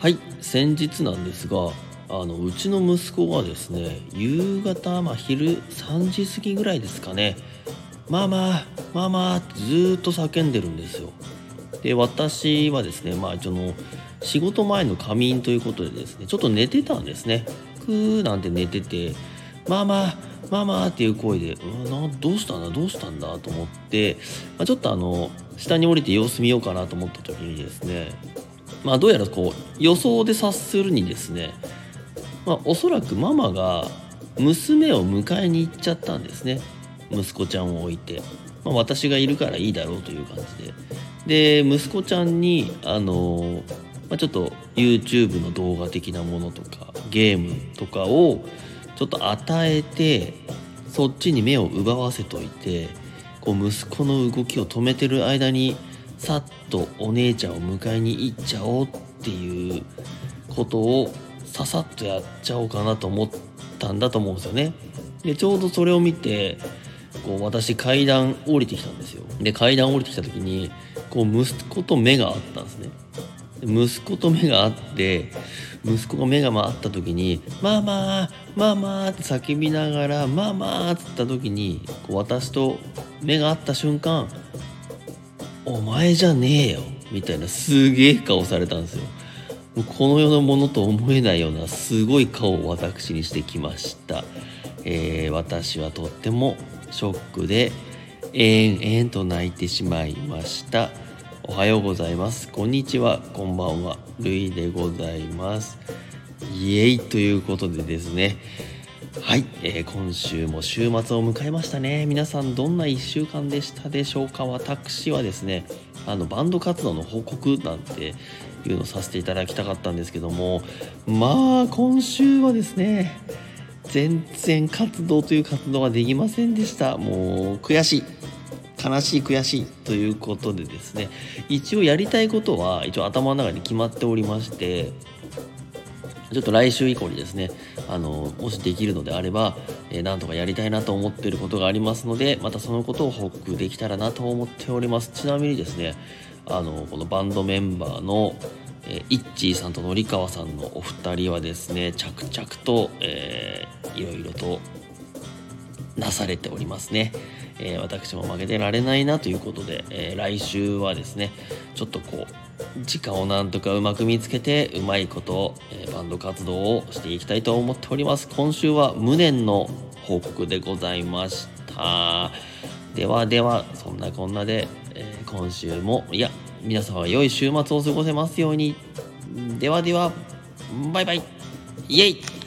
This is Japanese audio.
はい先日なんですがあのうちの息子がですね夕方、まあ、昼3時過ぎぐらいですかね「ママママ」ってずっと叫んでるんですよで私はですねまあその仕事前の仮眠ということでですねちょっと寝てたんですねクーなんて寝てて「ママママ」っていう声で「うなどうしたんだどうしたんだ?」と思って、まあ、ちょっとあの下に降りて様子見ようかなと思った時にですねまあどうやらこう予想で察するにですねまあ、おそらくママが娘を迎えに行っちゃったんですね。息子ちゃんを置いて、まあ、私がいるからいいだろうという感じで。で息子ちゃんにあの、まあ、ちょっと YouTube の動画的なものとかゲームとかをちょっと与えてそっちに目を奪わせといてこう息子の動きを止めてる間にさっとお姉ちゃんを迎えに行っちゃおうっていうことをささっとやっちゃおうかなと思ったんだと思うんですよね。でちょうどそれを見てこう私階段降りてきたんですよ。で階段降りてきた時にこう息子と目が合ったんですね。息子と目が合って息子が目が回った時に「ママママ」って叫びながら「ママ」って言った時にこう私と目が合った瞬間「お前じゃねえよ」みたいなすげえ顔されたんですよ。この世のものと思えないようなすごい顔を私にしてきました、えー、私はとってもショックでえんえんと泣いてしまいました。おはようございます。こんにちは。こんばんは。ルイでございます。イエイということでですね。はい、えー、今週も週末を迎えましたね。皆さんどんな1週間でしたでしょうか。私はですねあのバンド活動の報告なんていうのをさせていただきたかったんですけどもまあ今週はですね全然活動という活動ができませんでした。もう悔しい。悲しい悔しいということでですね一応やりたいことは一応頭の中に決まっておりましてちょっと来週以降にですねあのもしできるのであれば、えー、なんとかやりたいなと思っていることがありますのでまたそのことを報告できたらなと思っております。ちなみにですねあのこのバンドメンバーの、えー、イッチーさんとのりかわさんのお二人はですね着々と、えー、いろいろとなされておりますね、えー、私も負けてられないなということで、えー、来週はですねちょっとこう時間をなんとかうまく見つけてうまいこと、えー、バンド活動をしていきたいと思っております。今週は無念の報告でございました。ではではそんなこんなで、え、今週もいや皆様良い週末を過ごせますように。ではではバイバイ。イエイ。